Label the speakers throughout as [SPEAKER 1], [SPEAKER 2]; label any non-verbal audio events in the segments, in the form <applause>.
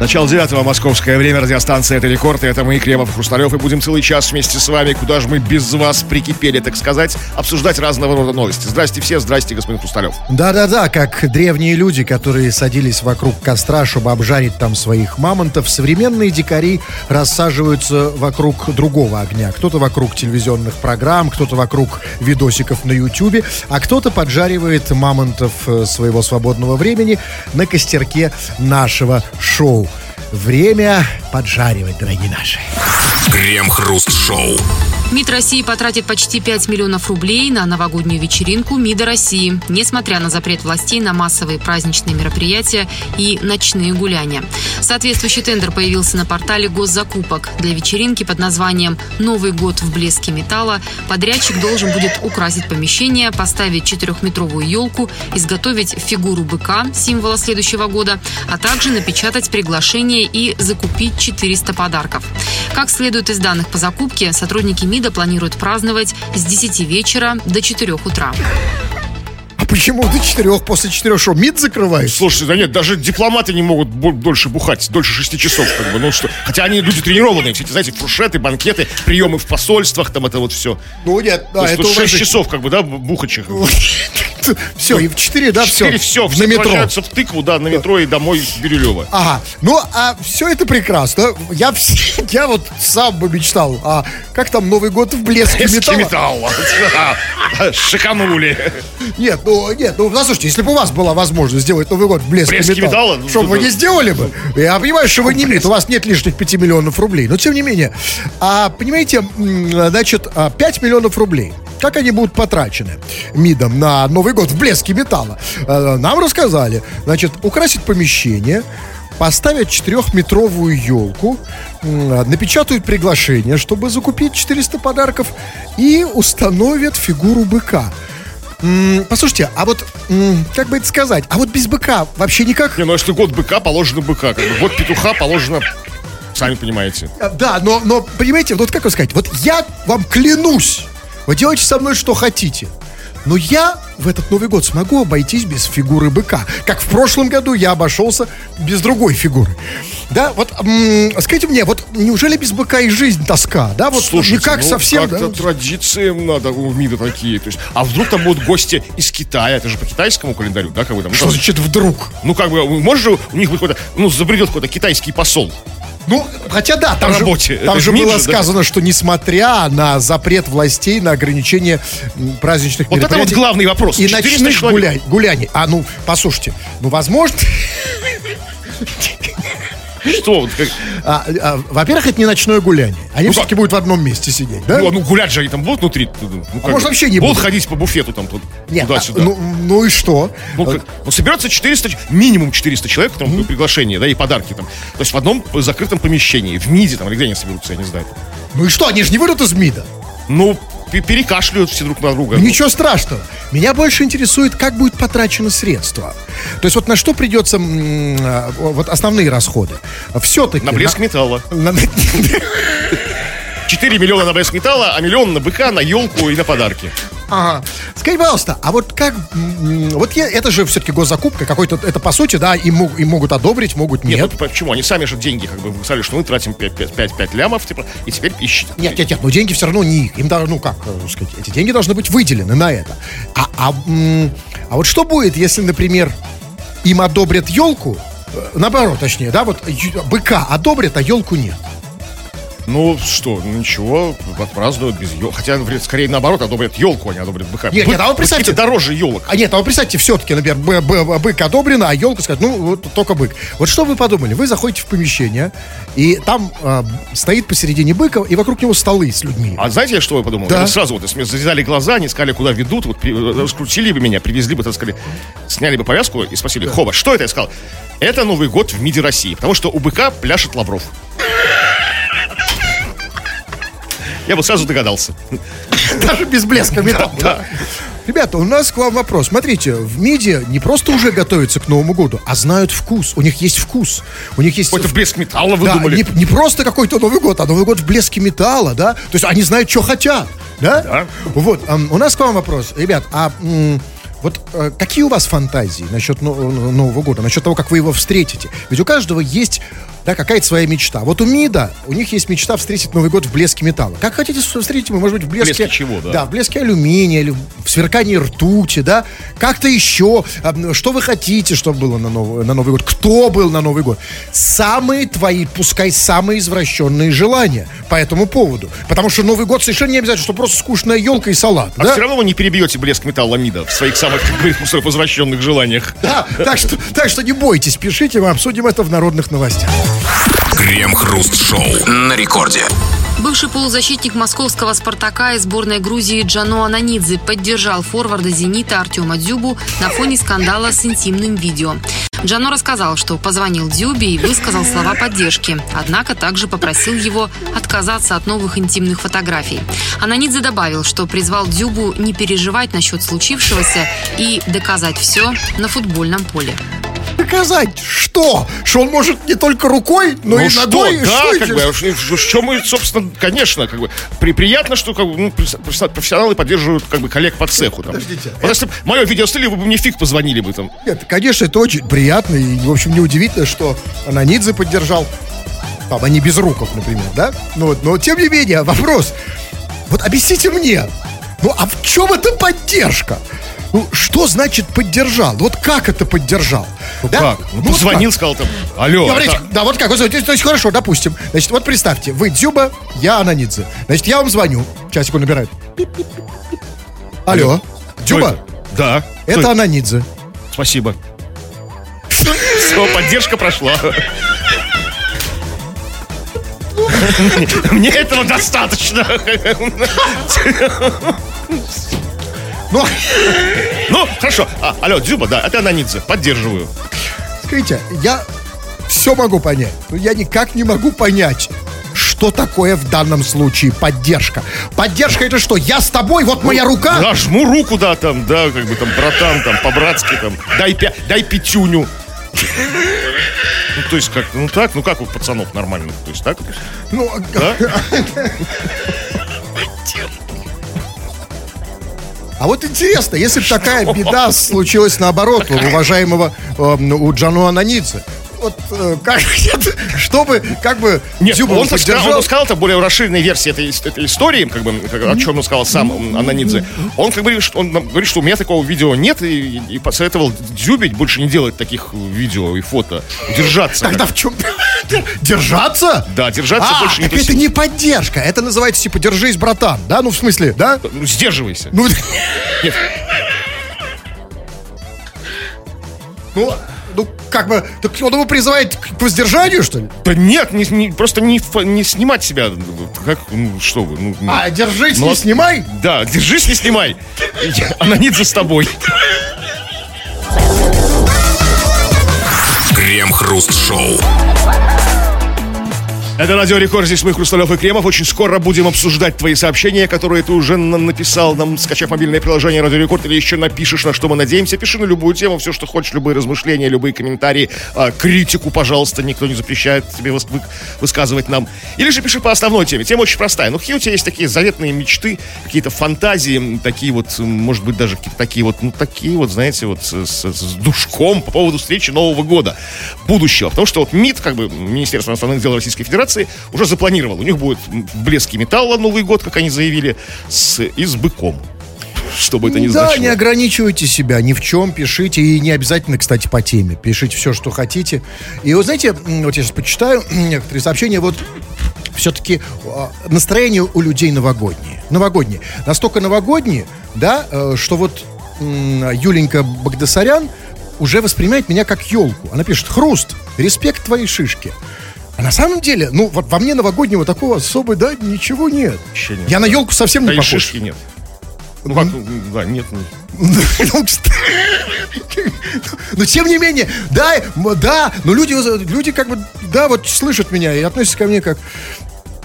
[SPEAKER 1] Начало девятого московское время, радиостанция «Это рекорд», и это мы, Кремов и Хрусталев, и будем целый час вместе с вами, куда же мы без вас прикипели, так сказать, обсуждать разного рода новости. Здрасте все, здрасте, господин Хрусталев.
[SPEAKER 2] Да-да-да, как древние люди, которые садились вокруг костра, чтобы обжарить там своих мамонтов, современные дикари рассаживаются вокруг другого огня. Кто-то вокруг телевизионных программ, кто-то вокруг видосиков на ютюбе, а кто-то поджаривает мамонтов э, своего свободного времени на костерке нашего шоу. Время поджаривать, дорогие наши.
[SPEAKER 3] Крем-хруст-шоу.
[SPEAKER 4] МИД России потратит почти 5 миллионов рублей на новогоднюю вечеринку МИДа России, несмотря на запрет властей на массовые праздничные мероприятия и ночные гуляния. Соответствующий тендер появился на портале госзакупок. Для вечеринки под названием «Новый год в блеске металла» подрядчик должен будет украсить помещение, поставить четырехметровую елку, изготовить фигуру быка, символа следующего года, а также напечатать приглашение и закупить 400 подарков. Как следует из данных по закупке, сотрудники МИДа МИДа планирует праздновать с 10 вечера до 4 утра.
[SPEAKER 2] А почему до четырех, после четырех шоу МИД закрывает?
[SPEAKER 1] Слушайте, да нет, даже дипломаты не могут дольше бухать, дольше шести часов, как бы, ну что. Хотя они люди тренированные, все эти, знаете, фуршеты, банкеты, приемы в посольствах, там это вот все.
[SPEAKER 2] Ну нет, да, это
[SPEAKER 1] шесть часов, как бы, да, бухачих.
[SPEAKER 2] Все, и в четыре, да, все.
[SPEAKER 1] Четыре все,
[SPEAKER 2] на
[SPEAKER 1] все
[SPEAKER 2] метро.
[SPEAKER 1] в тыкву, да, на метро и домой в Бирюлево.
[SPEAKER 2] Ага, ну а все это прекрасно. Я, <laughs> я вот сам бы мечтал. А как там Новый год в блеске металла?
[SPEAKER 1] металла. Да, <laughs> Шиканули.
[SPEAKER 2] Нет, ну нет, ну послушайте, если бы у вас была возможность сделать Новый год в блеске,
[SPEAKER 1] Блеске
[SPEAKER 2] металла,
[SPEAKER 1] металла? Ну,
[SPEAKER 2] что бы вы не сделали бы? Я понимаю, что вы не МИД, у вас нет лишних 5 миллионов рублей, но тем не менее. А понимаете, значит, а, 5 миллионов рублей. Как они будут потрачены МИДом на Новый год в блеске металла? Э, Нам рассказали. Значит, украсить помещение, поставят четырехметровую елку, напечатают приглашение, чтобы закупить 400 подарков и установят фигуру быка. Послушайте, а вот, как бы это сказать, а вот без быка вообще никак...
[SPEAKER 1] Не, ну если год быка, положено быка. Как бы. Год петуха положено, сами понимаете.
[SPEAKER 2] А, Да, но, но, понимаете, вот как вам сказать, вот я вам клянусь, вы делайте со мной что хотите, но я в этот Новый год смогу обойтись без фигуры быка. Как в прошлом году я обошелся без другой фигуры. Да, вот м, скажите мне, вот неужели без быка и жизнь тоска? Да, вот
[SPEAKER 1] Слушайте,
[SPEAKER 2] никак
[SPEAKER 1] ну,
[SPEAKER 2] совсем.
[SPEAKER 1] Как-то
[SPEAKER 2] да?
[SPEAKER 1] традиции надо у МИДа такие. То есть, а вдруг там будут гости из Китая? Это же по китайскому календарю, да, как бы там?
[SPEAKER 2] Что
[SPEAKER 1] ну,
[SPEAKER 2] значит вдруг?
[SPEAKER 1] Ну, как бы, может же у них быть какой-то, ну, забредет какой-то китайский посол.
[SPEAKER 2] Ну, хотя да, там, же,
[SPEAKER 1] работе.
[SPEAKER 2] там
[SPEAKER 1] Это
[SPEAKER 2] же было
[SPEAKER 1] же, да?
[SPEAKER 2] сказано, что несмотря на запрет властей на ограничение праздничных
[SPEAKER 1] Вот это вот
[SPEAKER 2] мероприятий
[SPEAKER 1] главный вопрос.
[SPEAKER 2] и
[SPEAKER 1] 400
[SPEAKER 2] ночных гуляй, гуляний. А ну, послушайте, ну, возможно, <laughs>
[SPEAKER 1] Что?
[SPEAKER 2] а, а, во-первых, это не ночное гуляние. Они
[SPEAKER 1] Ну,
[SPEAKER 2] все-таки будут в одном месте сидеть, да?
[SPEAKER 1] Ну, а ну, гулять же они там будут внутри. Ну,
[SPEAKER 2] может, вообще не
[SPEAKER 1] будут.
[SPEAKER 2] будут?
[SPEAKER 1] ходить по буфету там тут,
[SPEAKER 2] Нет, а,
[SPEAKER 1] туда-сюда.
[SPEAKER 2] ну, ну и что?
[SPEAKER 1] Ну, как- ну, соберется 400, ч- минимум 400 человек, там, приглашение, да, и подарки там. То есть в одном закрытом помещении, в МИДе там, или где они соберутся, я не знаю.
[SPEAKER 2] Ну и что, они же не выйдут из МИДа.
[SPEAKER 1] Ну, пе- перекашляют все друг на друга.
[SPEAKER 2] Ничего страшного. Меня больше интересует, как будет потрачено средство. То есть вот на что придется а, вот основные расходы. Все-таки...
[SPEAKER 1] На блеск металла. 4 <laughs>
[SPEAKER 2] на-
[SPEAKER 1] миллиона на блеск металла, а миллион на быка, на елку и на подарки.
[SPEAKER 2] Ага. Скажите, пожалуйста, а вот как... Вот я, это же все-таки госзакупка какой-то... Это по сути, да, им, мог- им могут одобрить, могут нет.
[SPEAKER 1] Нет, ну, почему? Они сами же деньги как бы сказали, что мы тратим 5, лямов, типа, и теперь ищите.
[SPEAKER 2] Нет, нет, нет, но деньги все равно не их. Им даже, ну как э, сказать, эти деньги должны быть выделены на это. А, а, а вот что будет, если, например, им одобрят елку, э, наоборот, точнее, да, вот быка одобрят, а елку нет.
[SPEAKER 1] Ну что, ну ничего, отпразднуют без елки. Хотя, вряд- скорее наоборот, одобрят елку, а не одобрят быка.
[SPEAKER 2] Нет,
[SPEAKER 1] Бык-
[SPEAKER 2] нет, а вы представьте-
[SPEAKER 1] дороже елок.
[SPEAKER 2] А нет, а вы представьте, все-таки, например, б- б- бык одобрено, а елка сказать, ну, вот только бык. Вот что вы подумали? Вы заходите в помещение, и там э, стоит посередине быка, и вокруг него столы с людьми.
[SPEAKER 1] А знаете, что я подумал?
[SPEAKER 2] Да.
[SPEAKER 1] Я сразу вот если завязали глаза, они сказали, куда ведут, вот раскрутили бы меня, привезли бы, так сказали, сняли бы повязку и спросили, Хоба, что это? Я сказал, это Новый год в МИДе России, потому что у быка пляшет Лавров. Я бы сразу догадался.
[SPEAKER 2] Даже без блеска металла.
[SPEAKER 1] Да.
[SPEAKER 2] Ребята, у нас к вам вопрос. Смотрите, в МИДе не просто уже готовятся к Новому году, а знают вкус. У них есть вкус. У них есть...
[SPEAKER 1] Какой-то блеск металла
[SPEAKER 2] Да,
[SPEAKER 1] выдумали.
[SPEAKER 2] не, не просто какой-то Новый год, а Новый год в блеске металла, да? То есть они знают, что хотят, да?
[SPEAKER 1] Да.
[SPEAKER 2] Вот, ам, у нас к вам вопрос. Ребят, а м, Вот э, какие у вас фантазии насчет но- но- Нового года, насчет того, как вы его встретите? Ведь у каждого есть да, какая-то своя мечта. Вот у МИДа, у них есть мечта встретить Новый год в блеске металла. Как хотите встретить может быть, в блеске...
[SPEAKER 1] блеске чего, да?
[SPEAKER 2] Да, в блеске алюминия или в сверкании ртути, да, как-то еще. А, Что вы хотите, чтобы было на Новый, на Новый год? Кто был на Новый год? Самые твои, пускай самые извращенные желания по этому поводу. Потому что Новый год совершенно не обязательно, что просто скучная елка и салат.
[SPEAKER 1] А
[SPEAKER 2] да?
[SPEAKER 1] все равно вы не перебьете блеск металла МИДа в своих самых, <laughs> как говорится, возвращенных желаниях.
[SPEAKER 2] Да, так что, так что не бойтесь, пишите, мы обсудим это в народных новостях.
[SPEAKER 3] Крем-хруст-шоу на рекорде.
[SPEAKER 4] Бывший полузащитник московского «Спартака» и сборной Грузии Джано Ананидзе поддержал форварда «Зенита» Артема Дзюбу на фоне скандала с интимным видео. Джано рассказал, что позвонил Дзюбе и высказал слова поддержки, однако также попросил его отказаться от новых интимных фотографий. Ананидзе добавил, что призвал Дзюбу не переживать насчет случившегося и доказать все на футбольном поле.
[SPEAKER 2] Доказать что? Что он может не только рукой, но
[SPEAKER 1] Ну
[SPEAKER 2] и
[SPEAKER 1] что,
[SPEAKER 2] ногой?
[SPEAKER 1] да,
[SPEAKER 2] Что
[SPEAKER 1] как бы, а что- мы, собственно, конечно, как бы, при, приятно, что как бы, ну, професси- профессионалы поддерживают как бы коллег по цеху. Там.
[SPEAKER 2] Подождите.
[SPEAKER 1] Вот если бы мое видео слили, вы бы мне фиг позвонили бы там.
[SPEAKER 2] Нет, конечно, это очень приятно. И, в общем, неудивительно, что Ананидзе поддержал. Там, а не без руков, например, да? Ну, вот, но, тем не менее, вопрос. Вот объясните мне, ну, а в чем эта поддержка? Ну, что значит поддержал? Вот как это поддержал?
[SPEAKER 1] Ну
[SPEAKER 2] Да?
[SPEAKER 1] как? Ну,
[SPEAKER 2] вот
[SPEAKER 1] позвонил,
[SPEAKER 2] как?
[SPEAKER 1] сказал там, алло.
[SPEAKER 2] Говорите,
[SPEAKER 1] это-
[SPEAKER 2] да, вот как, вот, то есть, хорошо, допустим. Значит, вот представьте, вы Дзюба, я Ананидзе. Значит, я вам звоню. Часик он набирает. Алло.
[SPEAKER 1] Кто
[SPEAKER 2] Дзюба,
[SPEAKER 1] это? Да. Кто
[SPEAKER 2] это Ананидзе.
[SPEAKER 1] Спасибо. Все, поддержка прошла. Мне этого достаточно.
[SPEAKER 2] Ну, <laughs>
[SPEAKER 1] Ну, хорошо. А, алло, Дзюба, да, это Ананидзе. Поддерживаю.
[SPEAKER 2] Смотрите, я все могу понять, но я никак не могу понять, что такое в данном случае поддержка. Поддержка это что? Я с тобой, вот моя рука.
[SPEAKER 1] Да, жму руку, да, там, да, как бы там, братан, там, по-братски, там, дай, пя- дай пятюню. Ну, то есть, как, ну так, ну как у пацанов нормальных, то есть так,
[SPEAKER 2] Ну,
[SPEAKER 1] да? <laughs>
[SPEAKER 2] а вот интересно, если бы такая беда случилась наоборот у уважаемого э, у Джану Ананидзе, вот э, как, что бы, как бы
[SPEAKER 1] Нет,
[SPEAKER 2] Дзюба
[SPEAKER 1] он, сказал, он сказал, это более расширенная версия этой, этой истории, как бы, о чем он сказал сам Ананидзе. Он как бы он говорит, что у меня такого видео нет, и, и посоветовал Дзюбить больше не делать таких видео и фото. Держаться.
[SPEAKER 2] Тогда в чем? <laughs> Держаться?
[SPEAKER 1] Да, держаться
[SPEAKER 2] А,
[SPEAKER 1] больше не
[SPEAKER 2] это не поддержка, это называется типа держись, братан, да? Ну, в смысле, да?
[SPEAKER 1] Ну, сдерживайся.
[SPEAKER 2] Ну, <laughs>
[SPEAKER 1] Нет,
[SPEAKER 2] ну, ну, как бы, так он его призывает к воздержанию, что ли?
[SPEAKER 1] да нет, не, не- просто не, не снимать себя. Как, ну, что вы, ну, ну.
[SPEAKER 2] А, держись,
[SPEAKER 1] Ну,
[SPEAKER 2] не
[SPEAKER 1] а-
[SPEAKER 2] снимай.
[SPEAKER 1] Да, держись, не снимай. Я- Ананидзе с тобой.
[SPEAKER 3] Крем-хруст-шоу.
[SPEAKER 1] Это Радио Рекорд, здесь мы, Хрусталев и Кремов. Очень скоро будем обсуждать твои сообщения, которые ты уже на- написал нам, скачав мобильное приложение Радио Рекорд, или еще напишешь, на что мы надеемся. Пиши на любую тему, все, что хочешь, любые размышления, любые комментарии, а, критику, пожалуйста, никто не запрещает тебе выс- вы- высказывать нам. Или же пиши по основной теме. Тема очень простая. Ну, какие у тебя есть такие заветные мечты, какие-то фантазии, такие вот, может быть, даже такие вот, ну, такие вот, знаете, вот с, с- с душком по поводу встречи Нового года, будущего. Потому что вот МИД, как бы Министерство иностранных дел Российской Федерации, уже запланировал. У них будет блеске металла Новый год, как они заявили, с, и с быком. Что бы это ни
[SPEAKER 2] да,
[SPEAKER 1] значило.
[SPEAKER 2] не ограничивайте себя ни в чем, пишите, и не обязательно, кстати, по теме. Пишите все, что хотите. И вот знаете, вот я сейчас почитаю <clears throat> некоторые сообщения, вот все-таки настроение у людей новогоднее. Новогоднее. Настолько новогоднее, да, э, что вот Юленька Багдасарян уже воспринимает меня как елку. Она пишет, хруст, респект твоей шишке. А на самом деле, ну, вот во мне новогоднего такого особо, да, ничего нет.
[SPEAKER 1] Вообще нет.
[SPEAKER 2] Я на елку совсем
[SPEAKER 1] Да
[SPEAKER 2] не похож.
[SPEAKER 1] шишки нет. Ну, как, м, да, нет. ну, <laughs>
[SPEAKER 2] Ну. Но тем не менее, да, да, но люди, люди как бы, да, вот слышат меня и относятся ко мне как,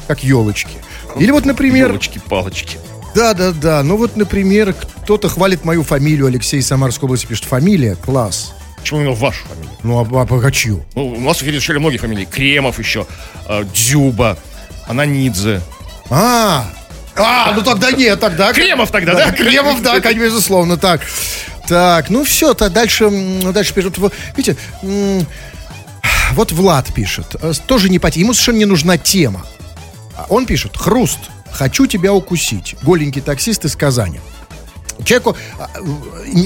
[SPEAKER 2] как елочки. Или вот, например,
[SPEAKER 1] Елочки-палочки.
[SPEAKER 2] да, да, да, ну вот, например, кто-то хвалит мою фамилию, Алексей Самарской области пишет, фамилия, класс.
[SPEAKER 1] Почему именно вашу фамилию?
[SPEAKER 2] Ну, а, а, а чью?
[SPEAKER 1] Ну, у нас решили многие фамилии. Кремов еще, э, Дзюба, Ананидзе.
[SPEAKER 2] А, а, ну тогда нет, тогда.
[SPEAKER 1] Кремов тогда, да?
[SPEAKER 2] Кремов, да, <laughs> конечно, безусловно, так. Так, ну все, то дальше, дальше пишут. Видите, вот Влад пишет, э, тоже не по теме, ему совершенно не нужна тема. А Он пишет, хруст, хочу тебя укусить. Голенький таксист из Казани. Человеку а,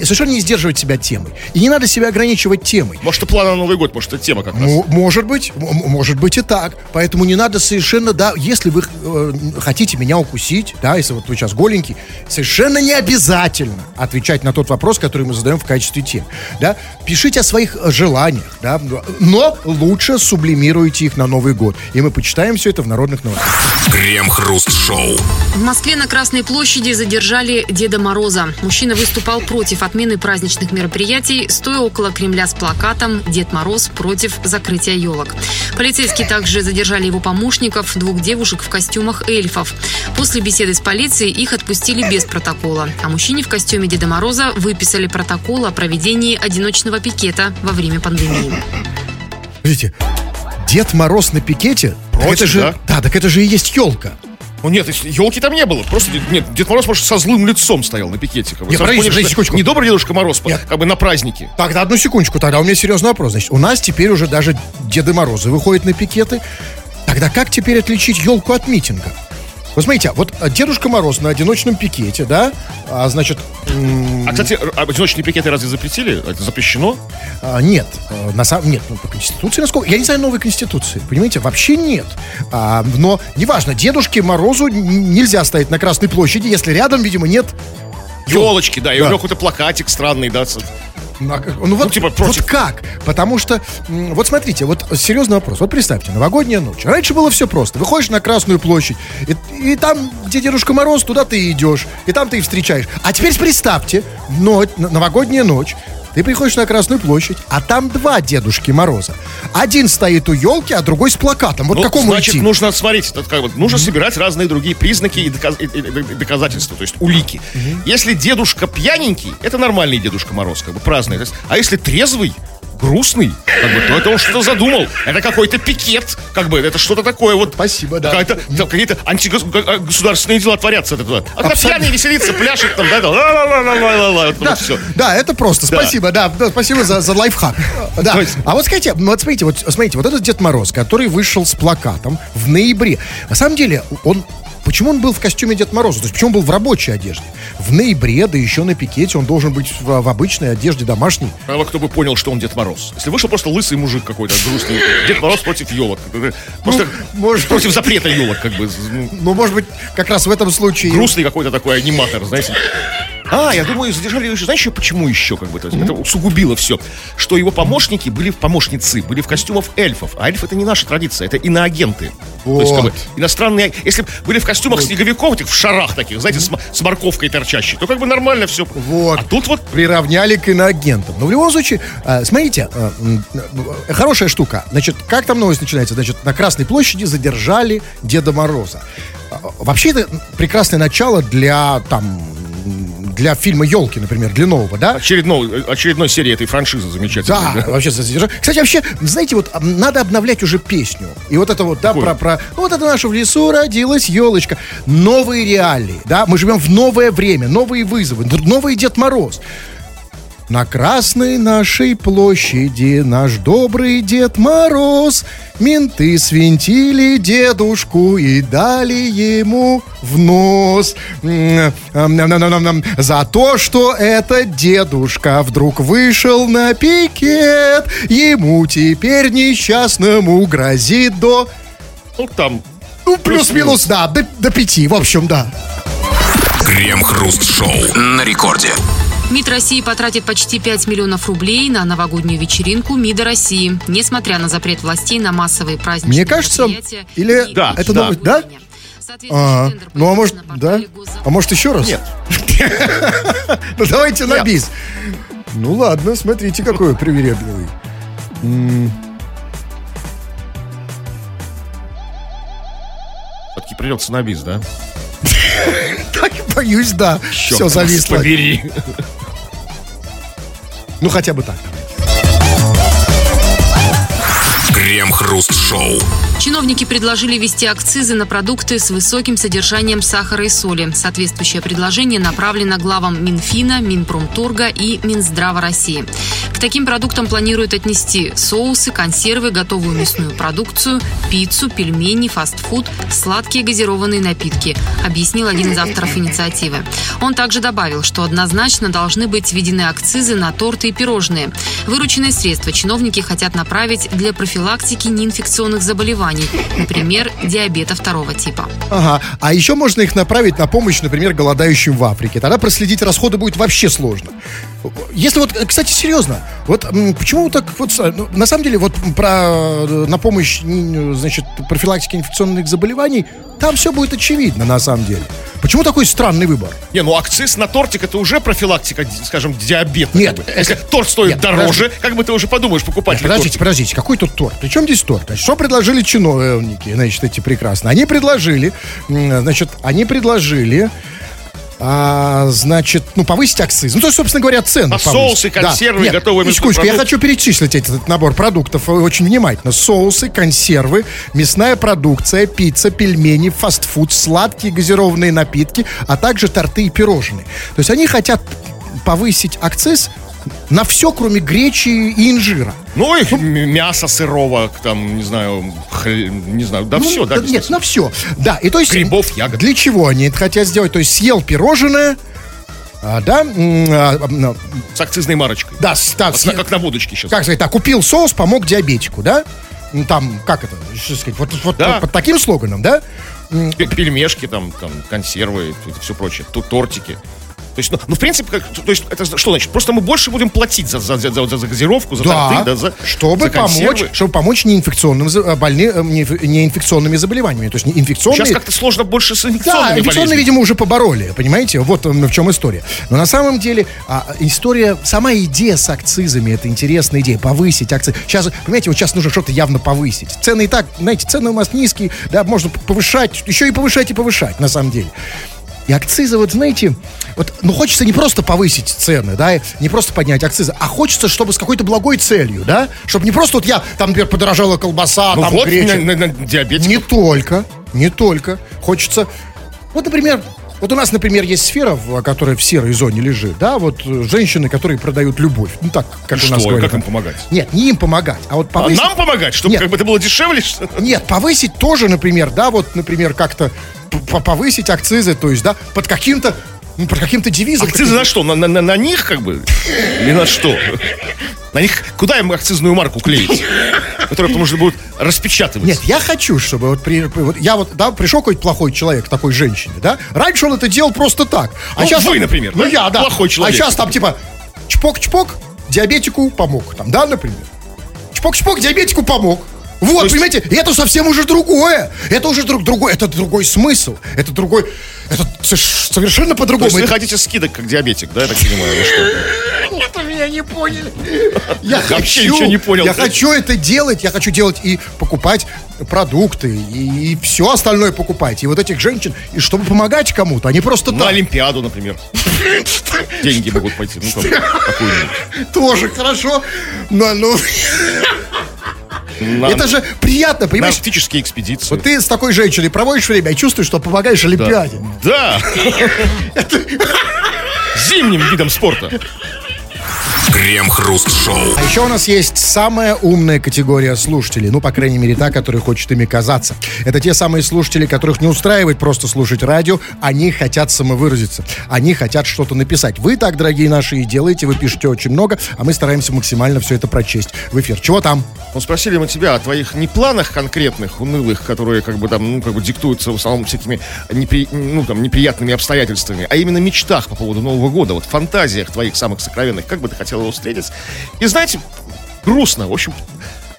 [SPEAKER 2] совершенно не сдерживать себя темой. И не надо себя ограничивать темой.
[SPEAKER 1] Может, это план на Новый год, может, это тема как раз.
[SPEAKER 2] М- может быть, м- м- может быть и так. Поэтому не надо совершенно, да, если вы э, хотите меня укусить, да, если вот вы сейчас голенький, совершенно не обязательно отвечать на тот вопрос, который мы задаем в качестве темы, да. Пишите о своих э, желаниях, да, но лучше сублимируйте их на Новый год. И мы почитаем все это в народных новостях.
[SPEAKER 3] Крем-хруст-шоу.
[SPEAKER 4] В Москве на Красной площади задержали Деда Мороза. Мужчина выступал против отмены праздничных мероприятий, стоя около Кремля с плакатом «Дед Мороз против закрытия елок». Полицейские также задержали его помощников, двух девушек в костюмах эльфов. После беседы с полицией их отпустили без протокола. А мужчине в костюме Деда Мороза выписали протокол о проведении одиночного пикета во время пандемии.
[SPEAKER 2] Видите, Дед Мороз на пикете, так
[SPEAKER 1] Против,
[SPEAKER 2] это же,
[SPEAKER 1] да?
[SPEAKER 2] да, так это же и есть елка.
[SPEAKER 1] Ну нет, елки там не было. Просто нет, Дед Мороз, может, со злым лицом стоял на пикете. Как бы.
[SPEAKER 2] Не,
[SPEAKER 1] Сразу
[SPEAKER 2] подождите,
[SPEAKER 1] поняли,
[SPEAKER 2] секундочку.
[SPEAKER 1] Не добрый Дедушка Мороз,
[SPEAKER 2] Нет.
[SPEAKER 1] как бы на празднике.
[SPEAKER 2] Тогда одну секундочку, тогда у меня серьезный вопрос. Значит, у нас теперь уже даже Деды Морозы выходят на пикеты. Тогда как теперь отличить елку от митинга? Вот смотрите, вот а, Дедушка Мороз на одиночном пикете, да, а, значит,
[SPEAKER 1] А, кстати, а одиночные пикеты разве запретили? Это запрещено?
[SPEAKER 2] а, нет, а, на самом нет, ну, по Конституции, насколько, я не знаю новой Конституции, понимаете, вообще нет. А, но, неважно, Дедушке Морозу нельзя стоять на Красной площади, если рядом, видимо, нет
[SPEAKER 1] Елочки, да, и у
[SPEAKER 2] Да.
[SPEAKER 1] него какой-то плакатик странный, да.
[SPEAKER 2] Ну, а ну вот,
[SPEAKER 1] типа, против.
[SPEAKER 2] вот как? Потому что, вот смотрите, вот серьезный вопрос. Вот представьте, новогодняя ночь. Раньше было все просто. Выходишь на Красную площадь, и, и там, где Дедушка Мороз, туда ты идешь. И там ты и встречаешь. А теперь представьте, ночь, н- новогодняя ночь. Ты приходишь на Красную площадь, а там два Дедушки Мороза. Один стоит у елки, а другой с плакатом. Вот
[SPEAKER 1] Ну,
[SPEAKER 2] какому
[SPEAKER 1] значит,
[SPEAKER 2] идти?
[SPEAKER 1] нужно смотреть, это как бы, нужно собирать разные другие признаки и, доказ- и- и- и доказательства, то есть улики. Если дедушка пьяненький, это нормальный Дедушка Мороз, как бы праздный. А если трезвый, грустный, как бы, то это он что-то задумал. Это какой-то пикет, как бы, это что-то такое вот.
[SPEAKER 2] Спасибо, да.
[SPEAKER 1] Какая-то, там какие-то антигосударственные дела творятся. Это, туда. а когда пьяный веселится, пляшет там, да, да, ла-ла-ла-ла-ла-ла, вот,
[SPEAKER 2] Да,
[SPEAKER 1] вот все.
[SPEAKER 2] да, это просто. Спасибо, да, да, спасибо за, за лайфхак. <laughs> Да. А вот скажите, ну вот смотрите, вот смотрите, вот этот Дед Мороз, который вышел с плакатом в ноябре. На самом деле, он Почему он был в костюме Дед Мороза? То есть почему он был в рабочей одежде? В ноябре, да еще на пикете, он должен быть в, в обычной одежде домашней.
[SPEAKER 1] Мало кто бы понял, что он Дед Мороз. Если вышел просто лысый мужик какой-то, грустный. Дед Мороз против елок. Просто
[SPEAKER 2] может
[SPEAKER 1] против запрета елок, как бы. ну,
[SPEAKER 2] Ну, может быть, как раз в этом случае...
[SPEAKER 1] грустный какой-то такой аниматор, знаете. А, я думаю, задержали еще, знаешь, почему еще, как бы, то есть, это усугубило все, что его помощники были, помощницы, были в костюмах эльфов, а эльф это не наша традиция, это иноагенты. То есть, как бы,
[SPEAKER 2] Вот.
[SPEAKER 1] иностранные, если бы были в костюмах снеговиков, этих в шарах таких, знаете, с, с морковкой торчащей, то как бы нормально все.
[SPEAKER 2] Вот.
[SPEAKER 1] А тут вот
[SPEAKER 2] приравняли к иноагентам. Но в любом случае, э, смотрите, э, э, хорошая штука. Значит, как там новость начинается? Значит, на Красной площади задержали Деда Мороза. Вообще, это прекрасное начало для там для фильма Елки, например, для нового, да?
[SPEAKER 1] очередной, очередной серии этой франшизы замечательной.
[SPEAKER 2] Да, вообще задержали. Кстати, вообще, знаете, вот надо обновлять уже песню. И вот это вот, да,
[SPEAKER 1] Какую?
[SPEAKER 2] про, про. Ну, вот это наша в лесу родилась елочка. Новые реалии, да, мы живем в новое время, новые вызовы, новый Дед Мороз. На Красной нашей площади наш добрый Дед Мороз Менты свинтили дедушку и дали ему в нос. За то, что этот дедушка вдруг вышел на пикет Ему теперь несчастному грозит до...
[SPEAKER 1] Ну, там
[SPEAKER 2] Ну, плюс-минус, да, до, до пяти, в общем, да
[SPEAKER 3] Крем-хруст-шоу на рекорде.
[SPEAKER 4] МИД России потратит почти 5 миллионов рублей на новогоднюю вечеринку МИДа России, несмотря на запрет властей на массовые праздничные
[SPEAKER 2] Мне кажется, или
[SPEAKER 1] Да,
[SPEAKER 2] это
[SPEAKER 1] да.
[SPEAKER 2] новость, да? А, ну а может, да? А может еще раз?
[SPEAKER 1] Нет. <laughs>
[SPEAKER 2] Ну давайте на бис. Ну ладно, смотрите, какой привередливый.
[SPEAKER 1] все-таки придется на бис, да? <laughs>
[SPEAKER 2] Так, боюсь, да.
[SPEAKER 1] Чёрт
[SPEAKER 2] Все зависло.
[SPEAKER 1] Побери.
[SPEAKER 2] Ну хотя бы так.
[SPEAKER 3] Крем-хруст-шоу.
[SPEAKER 4] Чиновники предложили ввести акцизы на продукты с высоким содержанием сахара и соли. Соответствующее предложение направлено главам Минфина, Минпромторга и Минздрава России. Таким продуктам планируют отнести соусы, консервы, готовую мясную продукцию, пиццу, пельмени, фастфуд, сладкие газированные напитки, объяснил один из авторов инициативы. Он также добавил, что однозначно должны быть введены акцизы на торты и пирожные. Вырученные средства чиновники хотят направить для профилактики неинфекционных заболеваний, например, диабета второго типа.
[SPEAKER 2] Ага. А еще можно их направить на помощь, например, голодающим в Африке. Тогда проследить расходы будет вообще сложно. Если вот, кстати, серьезно, вот почему так вот, ну, на самом деле, вот про на помощь, значит, профилактике инфекционных заболеваний, там все будет очевидно, на самом деле. Почему такой странный выбор?
[SPEAKER 1] Не, ну акциз на тортик это уже профилактика, скажем, диабета.
[SPEAKER 2] Нет.
[SPEAKER 1] Как бы. Если торт стоит нет, дороже, подожди. как бы ты уже подумаешь, покупать
[SPEAKER 2] нет, Подождите, тортик. подождите, какой тут торт? Причем здесь торт? Значит, что предложили чиновники, значит, эти прекрасно? Они предложили, значит, они предложили а, значит, ну, повысить акциз. Ну, то есть, собственно говоря, цены.
[SPEAKER 1] А соусы, консервы, да. готовые
[SPEAKER 2] секундочку, я хочу перечислить этот набор продуктов очень внимательно. Соусы, консервы, мясная продукция, пицца, пельмени, фастфуд, сладкие газированные напитки, а также торты и пирожные. То есть они хотят повысить акциз на все, кроме гречи и инжира.
[SPEAKER 1] Ну, и ну, мясо сырого, там, не знаю, хлеб, не знаю, да ну, все, да.
[SPEAKER 2] Нет, на все. Да, и то есть...
[SPEAKER 1] Грибов, ягод.
[SPEAKER 2] Для чего они это хотят сделать? То есть съел пирожное, а, да? А,
[SPEAKER 1] а, с акцизной марочкой.
[SPEAKER 2] Да,
[SPEAKER 1] да с, как на водочке сейчас.
[SPEAKER 2] Как сказать, так, купил соус, помог диабетику, да? Ну, там, как это, что сказать, вот, вот да. под, под таким слоганом, да?
[SPEAKER 1] Пельмешки, там, там, консервы, это все прочее, тут тортики. То есть, ну, ну в принципе, как, то есть, это что значит? Просто мы больше будем платить за, за, за, за, за газировку, за
[SPEAKER 2] да, торты, да, за, чтобы за помочь, чтобы помочь неинфекционным больни, э, неинфекционными заболеваниями. То есть инфекционные...
[SPEAKER 1] Сейчас как-то сложно больше с инфекционными Да,
[SPEAKER 2] инфекционные, видимо, уже побороли, понимаете? Вот в чем история. Но на самом деле а, история, сама идея с акцизами, это интересная идея, повысить акцизы. Сейчас, понимаете, вот сейчас нужно что-то явно повысить. Цены и так, знаете, цены у нас низкие, да, можно повышать, еще и повышать и повышать, на самом деле. И акцизы, вот знаете, вот, ну хочется не просто повысить цены, да, не просто поднять акцизы, а хочется, чтобы с какой-то благой целью, да, чтобы не просто вот я, там, например, подорожала колбаса, ну, там, вот греча. На, на, на Не только, не только. Хочется, вот, например, вот у нас, например, есть сфера, которая в серой зоне лежит, да, вот э, женщины, которые продают любовь. Ну так, как
[SPEAKER 1] Что,
[SPEAKER 2] у нас говорят.
[SPEAKER 1] как им помогать?
[SPEAKER 2] Нет, не им помогать, а вот повысить...
[SPEAKER 1] А нам помогать, чтобы Нет. как бы это было дешевле?
[SPEAKER 2] Нет, повысить тоже, например, да, вот, например, как-то повысить акцизы, то есть, да, под каким-то ну, под каким-то девизом.
[SPEAKER 1] Акцизы на что? На, на, на них, как бы? Или на что? <laughs> На них куда им акцизную марку клеить? Которую потому что будут распечатывать.
[SPEAKER 2] Нет, я хочу, чтобы вот, при, вот я вот, да, пришел какой-то плохой человек такой женщине, да? Раньше он это делал просто так.
[SPEAKER 1] А ну, сейчас вы, например,
[SPEAKER 2] ну, да? я, да.
[SPEAKER 1] Плохой человек.
[SPEAKER 2] А сейчас там типа чпок-чпок, диабетику помог. Там, да, например? Чпок-чпок, диабетику помог. Вот, есть... понимаете, это совсем уже другое. Это уже друг другой, это другой смысл. Это другой, это совершенно по-другому. То
[SPEAKER 1] есть вы хотите скидок как диабетик, да, я так понимаю?
[SPEAKER 2] Нет, вы меня не поняли. Я
[SPEAKER 1] хочу, ничего не понял.
[SPEAKER 2] Я хочу это делать, я хочу делать и покупать продукты, и, все остальное покупать. И вот этих женщин, и чтобы помогать кому-то, они просто
[SPEAKER 1] На. Олимпиаду, например. <laughs> Деньги могут пойти. Ну,
[SPEAKER 2] Тоже хорошо. Но, ну... <laughs> На, это же приятно, понимаешь?
[SPEAKER 1] Арктические экспедиции.
[SPEAKER 2] Вот ты с такой женщиной проводишь время и чувствуешь, что помогаешь Олимпиаде.
[SPEAKER 1] Да. <laughs> Зимним видом спорта.
[SPEAKER 3] Крем-хруст-шоу.
[SPEAKER 2] А еще у нас есть самая умная категория слушателей. Ну, по крайней мере, та, которая хочет ими казаться. Это те самые слушатели, которых не устраивает просто слушать радио. Они хотят самовыразиться. Они хотят что-то написать. Вы так, дорогие наши, и делаете. Вы пишете очень много, а мы стараемся максимально все это прочесть в эфир. Чего там?
[SPEAKER 1] Ну, спросили мы тебя о твоих не планах конкретных, унылых, которые как бы там, ну, как бы диктуются в основном всякими непри... ну, там, неприятными обстоятельствами, а именно мечтах по поводу Нового года, вот фантазиях твоих самых сокровенных. Как бы ты хотел его встретить? И знаете, грустно. В общем,